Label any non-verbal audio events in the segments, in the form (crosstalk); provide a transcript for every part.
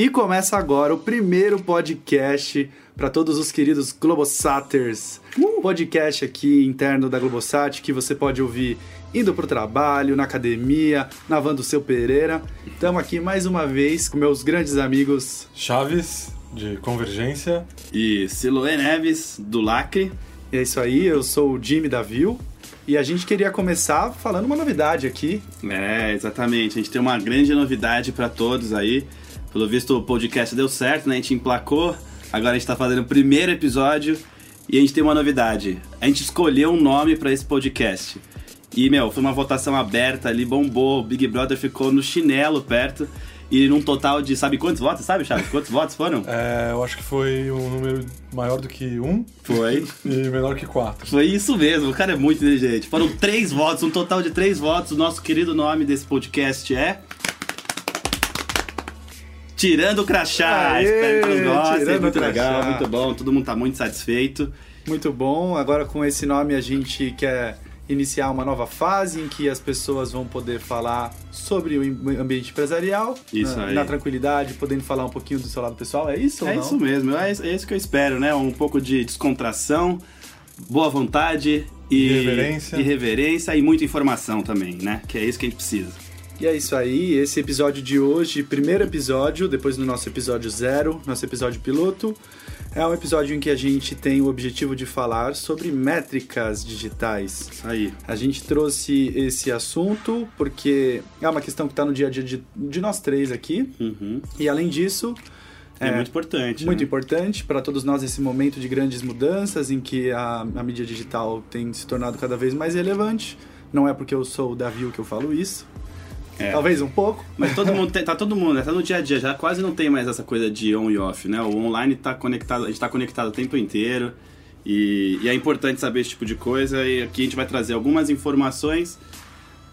E começa agora o primeiro podcast para todos os queridos Globosaters. Um podcast aqui interno da Globosat que você pode ouvir indo pro trabalho, na academia, navando o seu Pereira. Estamos aqui mais uma vez com meus grandes amigos Chaves, de Convergência. E Siloé Neves, do Lacre. E é isso aí, eu sou o Jimmy da Vil. E a gente queria começar falando uma novidade aqui. É, exatamente. A gente tem uma grande novidade para todos aí. Pelo visto, o podcast deu certo, né? A gente emplacou. Agora a gente tá fazendo o primeiro episódio e a gente tem uma novidade. A gente escolheu um nome para esse podcast. E, meu, foi uma votação aberta ali, bombou. O Big Brother ficou no chinelo perto. E num total de, sabe quantos votos? Sabe, Chaves? Quantos votos foram? É, eu acho que foi um número maior do que um. Foi. E menor que quatro. Foi isso mesmo, o cara é muito inteligente. Foram três votos, um total de três votos. O nosso querido nome desse podcast é. Tirando o crachá. Aê, Espero que todos gostem. Muito Crachá. legal, muito bom. Todo mundo tá muito satisfeito. Muito bom. Agora com esse nome a gente quer iniciar uma nova fase em que as pessoas vão poder falar sobre o ambiente empresarial. Isso na, aí. na tranquilidade, podendo falar um pouquinho do seu lado pessoal. É isso ou é não? isso mesmo, é, é isso que eu espero, né? Um pouco de descontração, boa vontade e Irreverência. irreverência e muita informação também, né? Que é isso que a gente precisa. E é isso aí, esse episódio de hoje, primeiro episódio, depois do nosso episódio zero, nosso episódio piloto, é um episódio em que a gente tem o objetivo de falar sobre métricas digitais. Aí. A gente trouxe esse assunto porque é uma questão que está no dia a dia de, de nós três aqui, Uhum. e além disso, É, muito importante. muito né? importante para todos nós esse momento de grandes mudanças em que a, a mídia digital tem se tornado cada vez mais relevante. Não é porque eu sou o Davi que eu falo isso. É. Talvez um pouco. Mas todo mundo tem- tá todo mundo, né? Tá no dia a dia, já quase não tem mais essa coisa de on e off, né? O online tá conectado, a gente tá conectado o tempo inteiro. E, e é importante saber esse tipo de coisa. E aqui a gente vai trazer algumas informações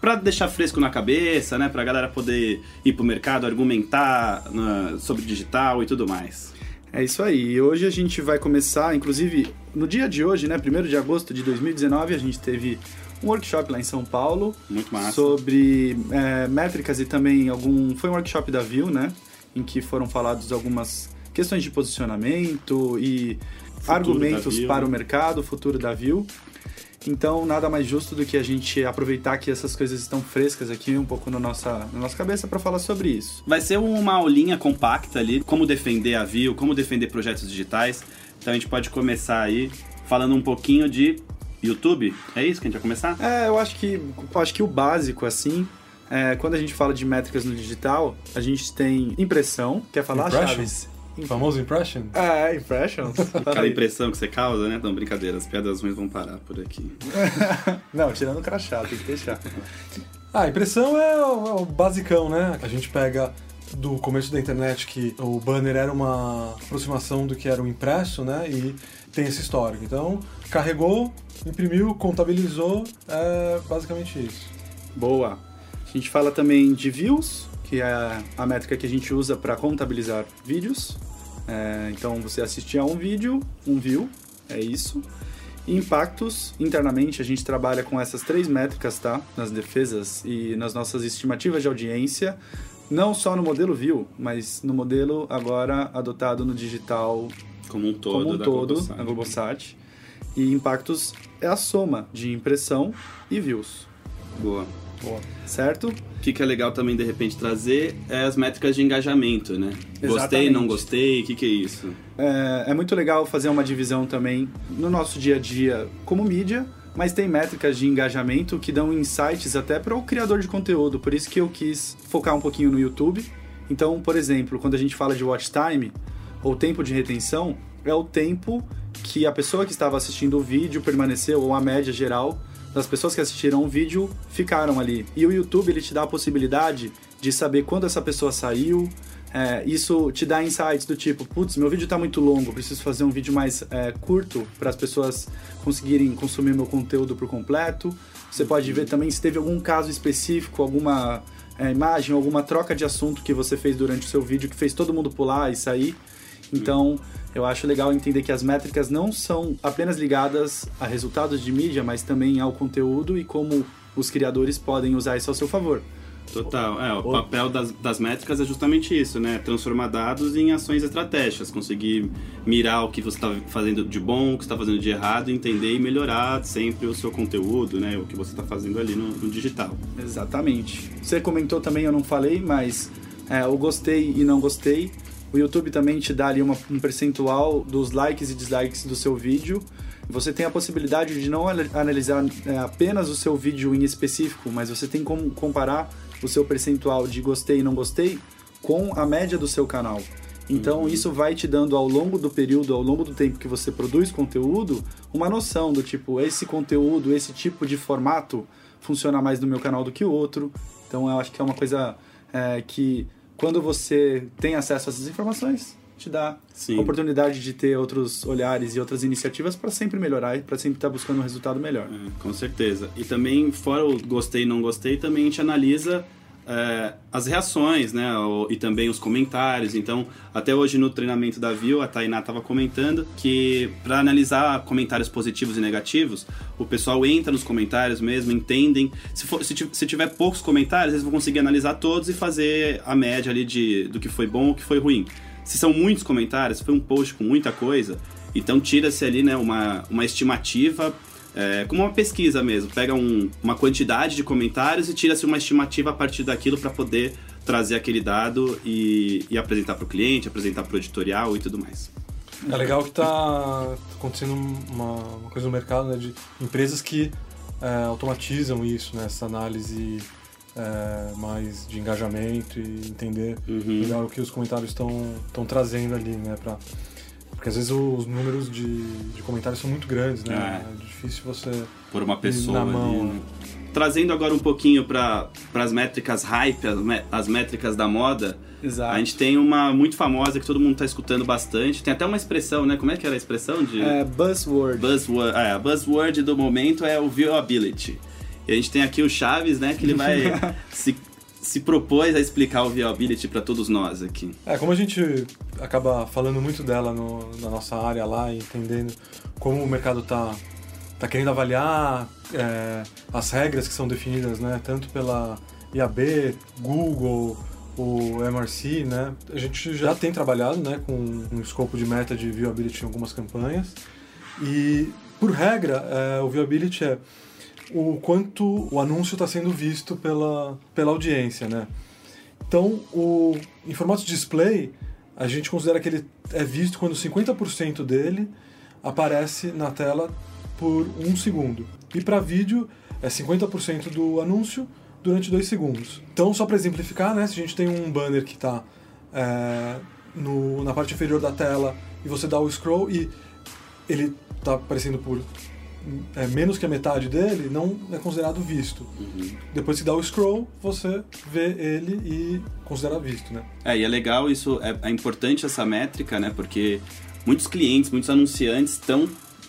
pra deixar fresco na cabeça, né? Pra galera poder ir pro mercado, argumentar na- sobre digital e tudo mais. É isso aí. E hoje a gente vai começar, inclusive, no dia de hoje, né, 1 de agosto de 2019, a gente teve um workshop lá em São Paulo Muito massa. sobre é, métricas e também algum. Foi um workshop da View, né? Em que foram falados algumas questões de posicionamento e argumentos da View, para o mercado, o futuro da View. Então, nada mais justo do que a gente aproveitar que essas coisas estão frescas aqui um pouco na nossa, na nossa cabeça para falar sobre isso. Vai ser uma aulinha compacta ali, como defender a View, como defender projetos digitais. Então a gente pode começar aí falando um pouquinho de YouTube. É isso que a gente vai começar? É, eu acho que, eu acho que o básico, assim, é, quando a gente fala de métricas no digital, a gente tem impressão. Quer falar, Impressions? Chaves? O famoso impression? É, impressions. (laughs) Aquela impressão que você causa, né? Então, brincadeira, as piadas ruins vão parar por aqui. (laughs) Não, tirando o crachá, tem que deixar. Ah, a impressão é o, é o basicão, né? A gente pega do começo da internet que o banner era uma aproximação do que era o impresso, né? E tem esse histórico. Então, carregou, imprimiu, contabilizou, é basicamente isso. Boa. A gente fala também de views, que é a métrica que a gente usa para contabilizar vídeos. É, então, você assistir a um vídeo, um view, é isso. E impactos, internamente, a gente trabalha com essas três métricas, tá? Nas defesas e nas nossas estimativas de audiência. Não só no modelo view, mas no modelo agora adotado no digital Como um todo, como um da todo, Globosat. na Globosat. E impactos é a soma de impressão e views, Boa. certo? O que, que é legal também, de repente, trazer é as métricas de engajamento, né? Gostei, Exatamente. não gostei, o que, que é isso? É, é muito legal fazer uma divisão também no nosso dia a dia como mídia, mas tem métricas de engajamento que dão insights até para o criador de conteúdo. Por isso que eu quis focar um pouquinho no YouTube. Então, por exemplo, quando a gente fala de watch time ou tempo de retenção, é o tempo que a pessoa que estava assistindo o vídeo permaneceu, ou a média geral das pessoas que assistiram o vídeo ficaram ali. E o YouTube ele te dá a possibilidade de saber quando essa pessoa saiu. É, isso te dá insights do tipo, putz, meu vídeo está muito longo, preciso fazer um vídeo mais é, curto para as pessoas conseguirem consumir meu conteúdo por completo. Você pode ver também se teve algum caso específico, alguma é, imagem, alguma troca de assunto que você fez durante o seu vídeo que fez todo mundo pular e sair. Então, eu acho legal entender que as métricas não são apenas ligadas a resultados de mídia, mas também ao conteúdo e como os criadores podem usar isso ao seu favor. Total. É, o papel das, das métricas é justamente isso, né? Transformar dados em ações estratégicas. Conseguir mirar o que você está fazendo de bom, o que está fazendo de errado, entender e melhorar sempre o seu conteúdo, né? O que você está fazendo ali no, no, digital. Exatamente. Você comentou também, eu não falei, mas é, o gostei e não gostei. O YouTube também te dá ali uma, um percentual dos likes e dislikes do seu vídeo. Você tem a possibilidade de não analisar é, apenas o seu vídeo em específico, mas você tem como comparar o seu percentual de gostei e não gostei com a média do seu canal. Então uhum. isso vai te dando ao longo do período, ao longo do tempo que você produz conteúdo, uma noção do tipo, esse conteúdo, esse tipo de formato funciona mais no meu canal do que o outro. Então eu acho que é uma coisa é, que quando você tem acesso a essas informações, te dá Sim. a oportunidade de ter outros olhares e outras iniciativas para sempre melhorar e para sempre estar tá buscando um resultado melhor. É, com certeza. E também, fora o gostei e não gostei, também a gente analisa é, as reações, né? e também os comentários. Então, até hoje no treinamento da Viu, a Tainá estava comentando que para analisar comentários positivos e negativos, o pessoal entra nos comentários mesmo, entendem. Se, for, se, se tiver poucos comentários, eles vão conseguir analisar todos e fazer a média ali de, do que foi bom o que foi ruim. Se são muitos comentários, foi um post com muita coisa, então tira-se ali né, uma, uma estimativa, é, como uma pesquisa mesmo. Pega um, uma quantidade de comentários e tira-se uma estimativa a partir daquilo para poder trazer aquele dado e, e apresentar para o cliente, apresentar para o editorial e tudo mais. É legal que está acontecendo uma, uma, coisa no mercado né, de empresas que é, automatizam isso, né, essa análise é, mais de engajamento e entender uhum. melhor o que os comentários estão trazendo ali, né? Pra, porque às vezes os números de, de comentários são muito grandes, né? É, é difícil você. Por uma pessoa. Na mão, ali, né? Trazendo agora um pouquinho para as métricas hype, as, as métricas da moda. Exato. A gente tem uma muito famosa que todo mundo está escutando bastante. Tem até uma expressão, né? Como é que era a expressão de. É, buzzword. Buzzword. É, a buzzword do momento é o viewability. E a gente tem aqui o Chaves, né, que ele vai (laughs) se, se propôs a explicar o viewability para todos nós aqui. É, como a gente acaba falando muito dela no, na nossa área lá, entendendo como o mercado está tá querendo avaliar é, as regras que são definidas, né, tanto pela IAB, Google, o MRC, né? A gente já tem trabalhado, né, com um escopo de meta de viewability em algumas campanhas. E por regra, é, o viewability é o quanto o anúncio está sendo visto pela, pela audiência, né? Então, o, em formato display, a gente considera que ele é visto quando 50% dele aparece na tela por um segundo. E para vídeo, é 50% do anúncio durante dois segundos. Então, só para exemplificar, né, se a gente tem um banner que está é, na parte inferior da tela e você dá o scroll e ele está aparecendo por é, menos que a metade dele não é considerado visto. Uhum. Depois que dá o scroll, você vê ele e considera visto, né? É, e é legal isso, é, é importante essa métrica, né? Porque muitos clientes, muitos anunciantes estão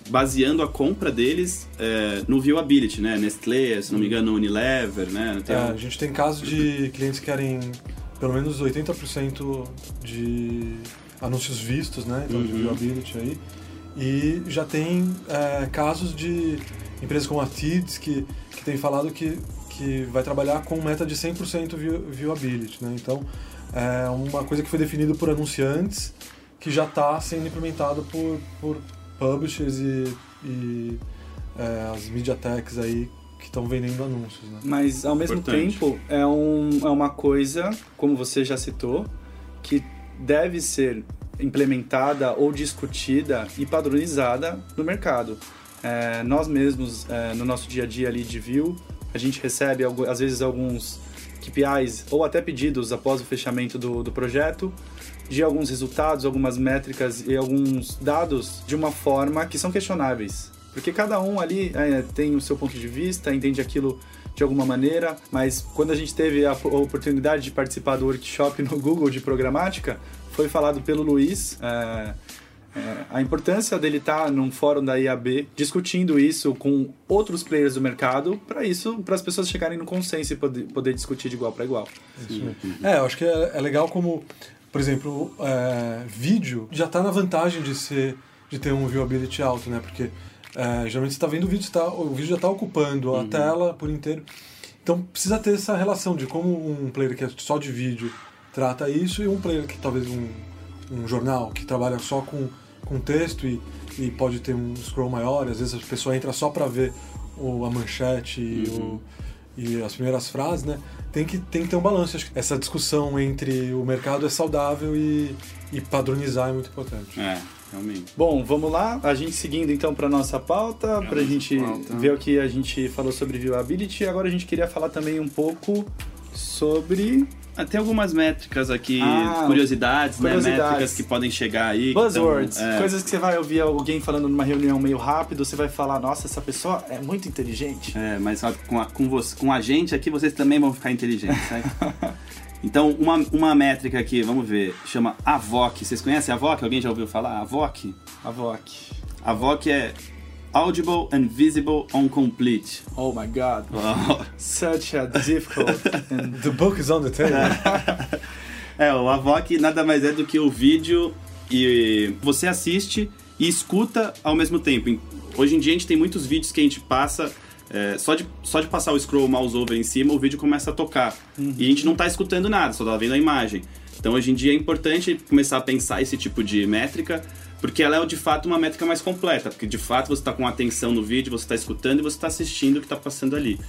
baseando a compra deles é, no viewability, né? Nestlé, se não me engano, Unilever, né? É, a gente tem casos de clientes que querem pelo menos 80% de anúncios vistos, né? Então, uhum. de viewability aí. E já tem é, casos de empresas como a TIDS que, que tem falado que, que vai trabalhar com meta de 100% viewability. Né? Então, é uma coisa que foi definida por anunciantes que já está sendo implementado por, por publishers e, e é, as mediatheks aí que estão vendendo anúncios. Né? Mas, ao mesmo Importante. tempo, é, um, é uma coisa, como você já citou, que deve ser implementada ou discutida e padronizada no mercado. É, nós mesmos, é, no nosso dia a dia ali de view, a gente recebe às vezes alguns KPIs ou até pedidos após o fechamento do, do projeto de alguns resultados, algumas métricas e alguns dados de uma forma que são questionáveis. Porque cada um ali é, tem o seu ponto de vista, entende aquilo de alguma maneira, mas quando a gente teve a oportunidade de participar do workshop no Google de programática, foi falado pelo Luiz. É, é, a importância dele estar tá num fórum da IAB discutindo isso com outros players do mercado para isso para as pessoas chegarem no consenso e poder, poder discutir de igual para igual. É, eu acho que é, é legal como, por exemplo, é, vídeo já está na vantagem de ser de ter um viewability alto, né? Porque é, geralmente você está vendo o vídeo, tá, o vídeo já está ocupando a uhum. tela por inteiro. Então precisa ter essa relação de como um player que é só de vídeo trata isso e um player que talvez um, um jornal que trabalha só com, com texto e, e pode ter um scroll maior, às vezes a pessoa entra só para ver o, a manchete e, o, e as primeiras frases, né? Tem que, tem que ter um balanço. Acho que essa discussão entre o mercado é saudável e, e padronizar é muito importante. É, realmente. Bom, vamos lá. A gente seguindo então para nossa pauta, para a gente pauta. ver o que a gente falou sobre viewability. Agora a gente queria falar também um pouco sobre Ah, Tem algumas métricas aqui, Ah, curiosidades, né? curiosidades. Métricas que podem chegar aí. buzzwords, tão- é. coisas que você vai ouvir alguém falando numa reunião meio rápido, você vai falar, nossa, essa pessoa é muito inteligente. É, mas com a, com, você, com a gente aqui vocês também vão ficar inteligentes, né? (laughs) Então, uma, uma métrica aqui, vamos ver, chama AVOC. Vocês conhecem a AVOC? Alguém já ouviu falar? AVOC? A VOC. AVOC é Audible and Visible on Complete. Oh my god. Such a difficult (laughs) and The book is on the table. É, o AVOC nada mais é do que o vídeo e você assiste e escuta ao mesmo tempo. Hoje em dia a gente tem muitos vídeos que a gente passa, é, só, de, só de passar o scroll mouse over em cima, o vídeo começa a tocar. E a gente não tá escutando nada, só tá vendo a imagem. Então hoje em dia é importante começar a pensar esse tipo de métrica, porque ela é de fato uma métrica mais completa, porque de fato você está com atenção no vídeo, você está escutando e você está assistindo o que está passando ali.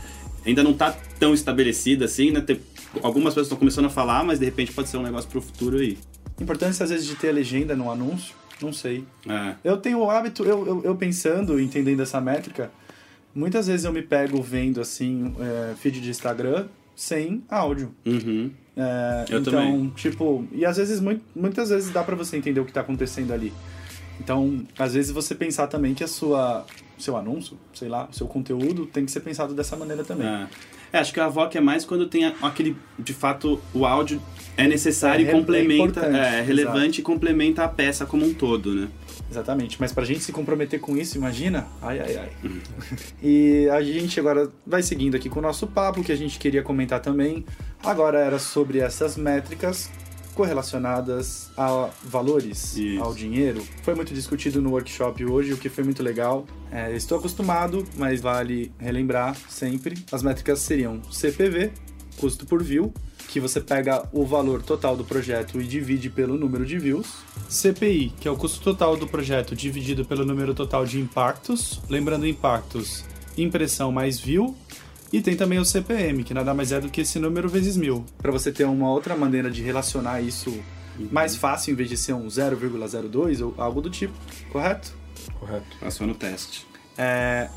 Ainda não está tão estabelecida assim, né? Tem- algumas pessoas estão começando a falar, mas de repente pode ser um negócio pro futuro aí. importância às vezes de ter legenda no anúncio, não sei. É. Eu tenho o hábito, eu, eu, eu pensando, entendendo essa métrica, muitas vezes eu me pego vendo assim, é, feed de Instagram sem áudio. Uhum. É, Eu então, também. tipo, e às vezes, mui- muitas vezes dá pra você entender o que tá acontecendo ali. Então, às vezes você pensar também que a sua, seu anúncio, sei lá, o seu conteúdo tem que ser pensado dessa maneira também. É. É, acho que a VOC é mais quando tem aquele, de fato, o áudio é necessário É e é complementa, importante, é, relevante e complementa a peça como um todo, né? Exatamente, mas pra gente se comprometer com isso, imagina? Ai, ai, ai. (laughs) e a gente agora vai seguindo aqui com o nosso papo, que a gente queria comentar também. Agora era sobre essas métricas correlacionadas a valores, Isso. ao dinheiro. Foi muito discutido no workshop hoje, o que foi muito legal. É, estou acostumado, mas vale relembrar sempre. As métricas seriam CPV, custo por view, que você pega o valor total do projeto e divide pelo número de views. CPI, que é o custo total do projeto dividido pelo número total de impactos. Lembrando, impactos, impressão mais view. E tem também o CPM, que nada mais é do que esse número vezes mil. Para você ter uma outra maneira de relacionar isso mais fácil, em vez de ser um 0,02 ou algo do tipo, correto? Correto. Passou no teste. É,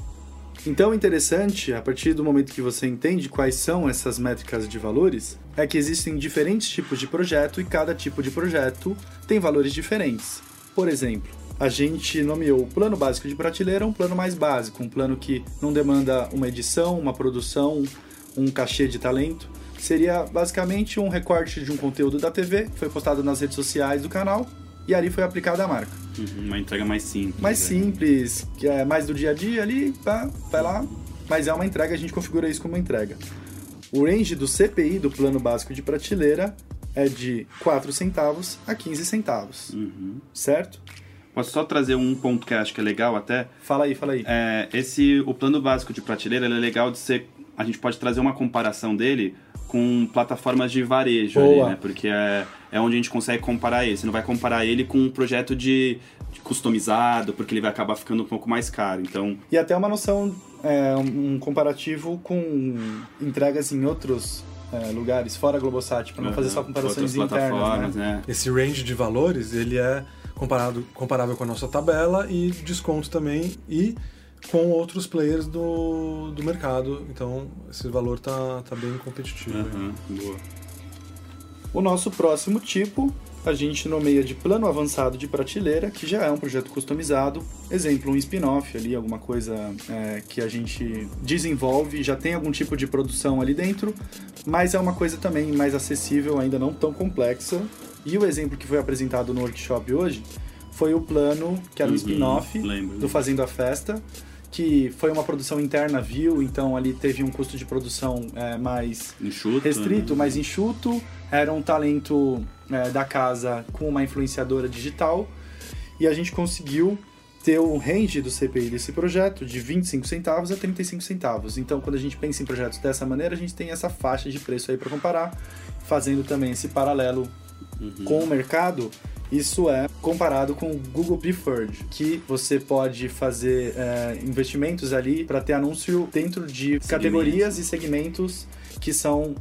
Então, o interessante, a partir do momento que você entende quais são essas métricas de valores, é que existem diferentes tipos de projeto e cada tipo de projeto tem valores diferentes. Por exemplo, a gente nomeou o plano básico de prateleira um plano mais básico, um plano que não demanda uma edição, uma produção, um cachê de talento. Seria basicamente um recorte de um conteúdo da TV, foi postado nas redes sociais do canal, e ali foi aplicada a marca Uhum, Uma entrega mais simples. mais né? simples, que é mais do dia a dia ali, pá, vai lá, mas é uma entrega, a gente configura isso como entrega. O range do CPI, do plano básico de prateleira, é de 4 centavos a 15 centavos, Uhum. certo? Posso só trazer um ponto que eu acho que é legal até? Fala aí, fala aí. É, esse, o plano básico de prateleira, ele é legal de ser... A gente pode trazer uma comparação dele com plataformas de varejo ali, né? Porque é, é onde a gente consegue comparar ele. Você não vai comparar ele com um projeto de, de customizado, porque ele vai acabar ficando um pouco mais caro. Então, E até uma noção, é, um comparativo com entregas em outros é, lugares, fora a Globosat, para não fazer só uhum, comparações internas, né? né? Esse range de valores, ele é comparado, comparável com a nossa tabela e desconto também e com outros players do, do mercado. Então, esse valor tá, tá bem competitivo. Uhum, boa. O nosso próximo tipo a gente nomeia de plano avançado de prateleira, que já é um projeto customizado. Exemplo, um spin-off ali, alguma coisa é, que a gente desenvolve, já tem algum tipo de produção ali dentro, mas é uma coisa também mais acessível, ainda não tão complexa. E o exemplo que foi apresentado no workshop hoje foi o plano, que era um Uhum, spin-off do Fazendo a Festa, que foi uma produção interna view, então ali teve um custo de produção é, mais Enxuto. restrito, né? mais enxuto. Era um talento é, da casa com uma influenciadora digital. E a gente conseguiu ter o range do CPI desse projeto de 25 centavos a 35 centavos. Então, quando a gente pensa em projetos dessa maneira, a gente tem essa faixa de preço aí para comparar, fazendo também esse paralelo uhum. com o mercado. Isso é comparado com o Google Preferred, que você pode fazer é, investimentos ali para ter anúncio dentro de categorias e segmentos que são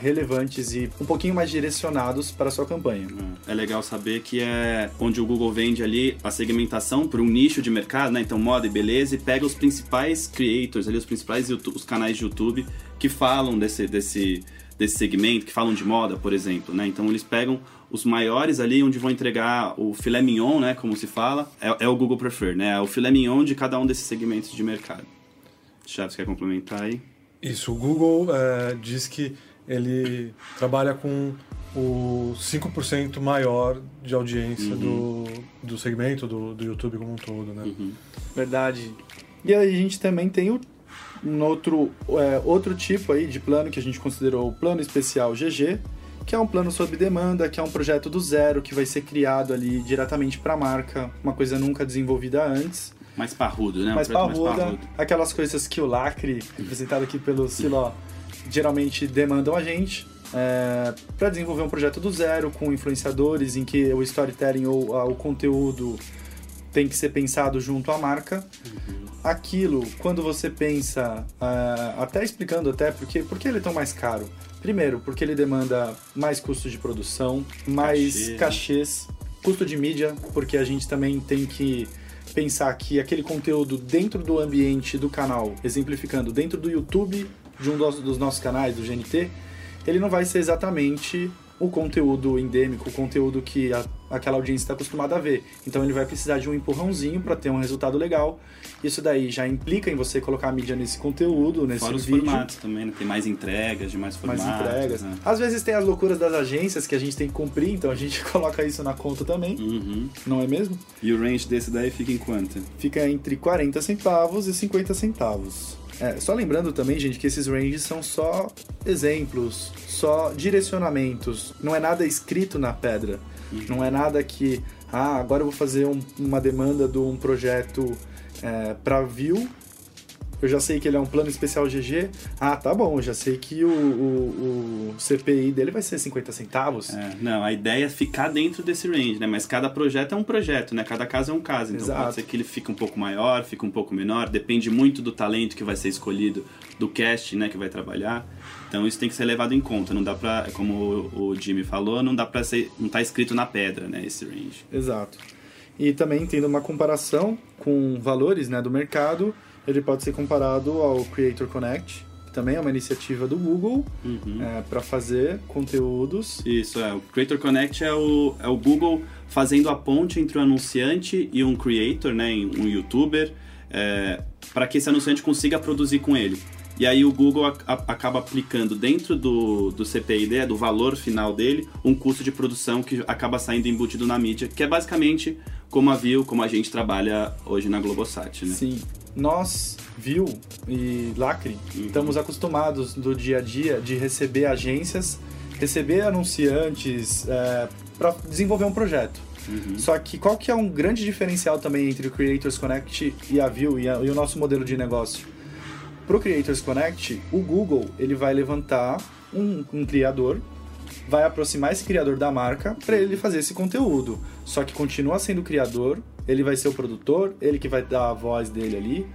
relevantes e um pouquinho mais direcionados para a sua campanha. É, é legal saber que é onde o Google vende ali a segmentação para um nicho de mercado, né? Então moda e beleza e pega os principais creators ali, os principais YouTube, os canais de YouTube que falam desse desse desse segmento, que falam de moda, por exemplo, né? Então eles pegam os maiores ali onde vão entregar o filé mignon, né, como se fala, é, é o Google Prefer, né? É o filé mignon de cada um desses segmentos de mercado. Chaves quer complementar aí? Isso, o Google é, diz que ele trabalha com o 5% maior de audiência uhum. do, do segmento do, do YouTube como um todo, né? Uhum. Verdade. E aí a gente também tem o, um outro, é, outro tipo aí de plano que a gente considerou o plano especial GG, que é um plano sob demanda, que é um projeto do zero, que vai ser criado ali diretamente para a marca, uma coisa nunca desenvolvida antes. Mais parrudo, né? Mais, parruda, mais parrudo. Aquelas coisas que o Lacre, representado aqui pelo Siló, geralmente demandam a gente é, para desenvolver um projeto do zero com influenciadores em que o storytelling ou a, o conteúdo tem que ser pensado junto à marca. Uhum. Aquilo, quando você pensa, uh, até explicando até porque, por que ele é tão mais caro? Primeiro, porque ele demanda mais custos de produção, mais Cachê. cachês, custo de mídia, porque a gente também tem que pensar que aquele conteúdo dentro do ambiente do canal, exemplificando, dentro do YouTube de um dos, dos nossos canais, do GNT, ele não vai ser exatamente o conteúdo endêmico, o conteúdo que a, aquela audiência está acostumada a ver. Então ele vai precisar de um empurrãozinho para ter um resultado legal. Isso daí já implica em você colocar a mídia nesse conteúdo, nesse Fora vídeo. os formatos também, né? Tem mais entregas de mais formatos. Mais entregas. Né? Às vezes tem as loucuras das agências que a gente tem que cumprir, então a gente (laughs) coloca isso na conta também. Uhum. Não é mesmo? E o range desse daí fica em quanto? Fica entre 40 centavos e 50 centavos. É, só lembrando também, gente, que esses ranges são só exemplos, só direcionamentos. Não é nada escrito na pedra. Uhum. Não é nada que, ah, agora eu vou fazer um, uma demanda de um projeto é, para view eu já sei que ele é um plano especial GG. Ah, tá bom, eu já sei que o, o, o CPI dele vai ser 50 centavos. É, não, a ideia é ficar dentro desse range, né? Mas cada projeto é um projeto, né? Cada caso é um caso. Então Exato. pode ser que ele fique um pouco maior, fique um pouco menor, depende muito do talento que vai ser escolhido, do cast, né, que vai trabalhar. Então isso tem que ser levado em conta, não dá pra, como o Jimmy falou, não dá pra ser, não tá escrito na pedra, né, esse range. Exato. E também tendo uma comparação com valores, né, do mercado, ele pode ser comparado ao Creator Connect, que também é uma iniciativa do Google uhum. é, para fazer conteúdos. Isso, é. O Creator Connect é o, é o Google fazendo a ponte entre um anunciante e um creator, né, um youtuber, é, para que esse anunciante consiga produzir com ele. E aí o Google a, a, acaba aplicando dentro do, do CPID, do valor final dele, um custo de produção que acaba saindo embutido na mídia, que é basicamente como a Viu, como a gente trabalha hoje na Globosat, né? Sim nós, Viu e Lacre, uhum. estamos acostumados do dia a dia de receber agências, receber anunciantes é, para desenvolver um projeto. Uhum. Só que qual que é um grande diferencial também entre o Creators Connect e a View e, a, e o nosso modelo de negócio? Para o Creators Connect, o Google ele vai levantar um, um criador, vai aproximar esse criador da marca para ele fazer esse conteúdo. Só que continua sendo o criador, ele vai ser o produtor, ele que vai dar a voz dele ali.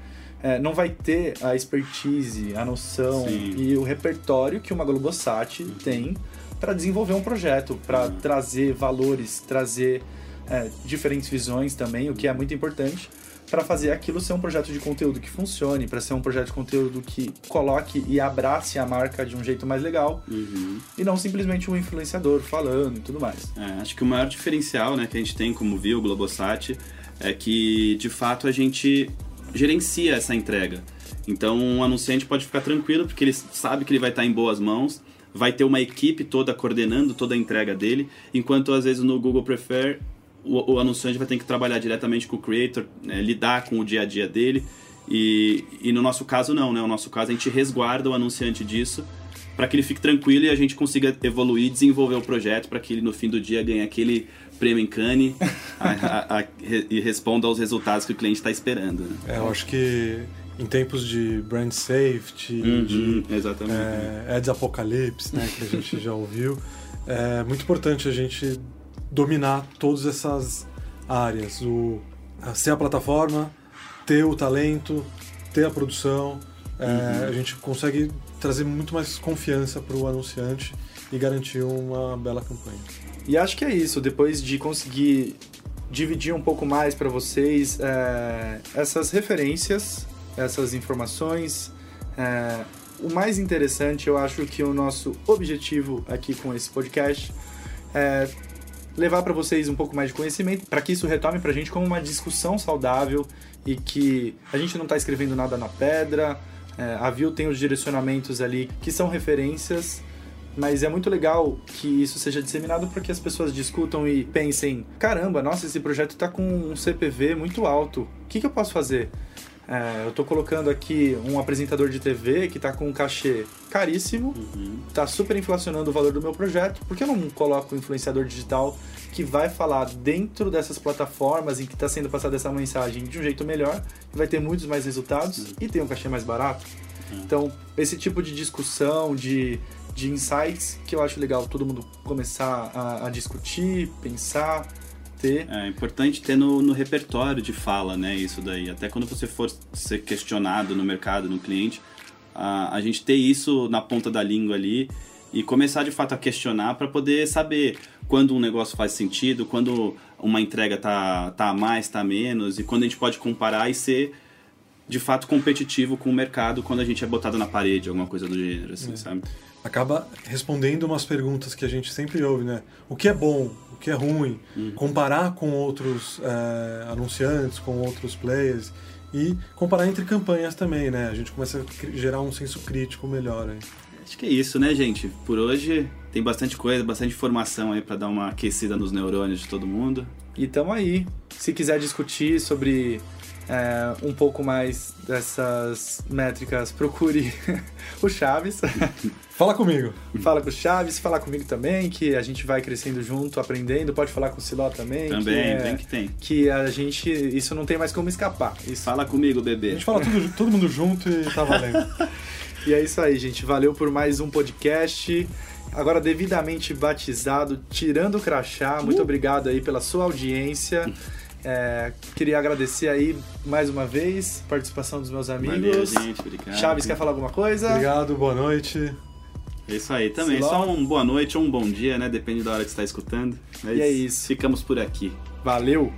É, não vai ter a expertise, a noção Sim. e o repertório que uma Globosat uhum. tem para desenvolver um projeto, para uhum. trazer valores, trazer é, diferentes visões também, o que é muito importante para fazer aquilo ser um projeto de conteúdo que funcione, para ser um projeto de conteúdo que coloque e abrace a marca de um jeito mais legal uhum. e não simplesmente um influenciador falando e tudo mais. É, acho que o maior diferencial né, que a gente tem como viu Globosat é que de fato a gente gerencia essa entrega. Então um anunciante pode ficar tranquilo porque ele sabe que ele vai estar em boas mãos, vai ter uma equipe toda coordenando toda a entrega dele, enquanto às vezes no Google Prefer o, o anunciante vai ter que trabalhar diretamente com o creator, né, lidar com o dia a dia dele. E, e no nosso caso não, né? No nosso caso a gente resguarda o anunciante disso para que ele fique tranquilo e a gente consiga evoluir, desenvolver o projeto para que ele no fim do dia ganhe aquele prêmio em Cannes (laughs) a- a- a- e responda aos resultados que o cliente está esperando. Né? É, eu acho que em tempos de brand safety, de Uhum, exatamente. é, Ads Apocalypse, né, que a gente já ouviu, é muito importante a gente dominar todas essas áreas. O, ser a plataforma, ter o talento, ter a produção. é, A gente consegue trazer muito mais confiança para o anunciante e garantir uma bela campanha. E acho que é isso. Depois de conseguir dividir um pouco mais para vocês é, essas referências, essas informações, é, o mais interessante, eu acho que o nosso objetivo aqui com esse podcast é levar para vocês um pouco mais de conhecimento, para que isso retome para a gente como uma discussão saudável e que a gente não está escrevendo nada na pedra. É, a Viu tem os direcionamentos ali que são referências mas é muito legal que isso seja disseminado para que as pessoas discutam e pensem: caramba, nossa, esse projeto está com um CPV muito alto, o que, que eu posso fazer? É, eu estou colocando aqui um apresentador de TV que está com um cachê caríssimo, Uhum. está super inflacionando o valor do meu projeto, por que eu não coloco um influenciador digital que vai falar dentro dessas plataformas em que está sendo passada essa mensagem de um jeito melhor, vai ter muitos mais resultados e tem um cachê mais barato? Então, esse tipo de discussão, de, de insights, que eu acho legal todo mundo começar a, a discutir, pensar, ter. É importante ter no, no repertório de fala, né? Isso daí. Até quando você for ser questionado no mercado, no cliente, a, a gente ter isso na ponta da língua ali e começar de fato a questionar para poder saber quando um negócio faz sentido, quando uma entrega tá, tá a mais, tá a menos, e quando a gente pode comparar e ser de fato competitivo com o mercado quando a gente é botado na parede, alguma coisa do gênero, assim, sabe? acaba respondendo umas perguntas que a gente sempre ouve, né? O que é bom, o que é ruim, comparar com outros é, anunciantes, com outros players e comparar entre campanhas também, né? A gente começa a gerar um senso crítico melhor. Aí. Acho que é isso, né, gente? Por hoje tem bastante coisa, bastante informação aí para dar uma aquecida nos neurônios de todo mundo. E tamo aí. Se quiser discutir sobre é, um pouco mais dessas métricas, procure (laughs) o Chaves. (laughs) Fala comigo. fala com o Chaves, fala comigo também, que a gente vai crescendo junto, aprendendo. Pode falar com o Siló também. Também, que é- vem que tem. que a gente. Isso não tem mais como escapar. Isso Fala comigo, A bebê. gente fala tudo, todo mundo junto e tá valendo. (laughs) E é isso aí, gente. Valeu por mais um podcast. Agora devidamente batizado, tirando o crachá. Muito obrigado aí pela sua audiência. É, queria agradecer aí mais uma vez a participação dos meus amigos. Valeu, gente. Obrigado. Chaves, quer falar alguma coisa? Obrigado, boa noite. É isso aí também. Siló. Só um boa noite ou um bom dia, né? Depende da hora que você está escutando. Mas E é isso. Ficamos por aqui. Valeu!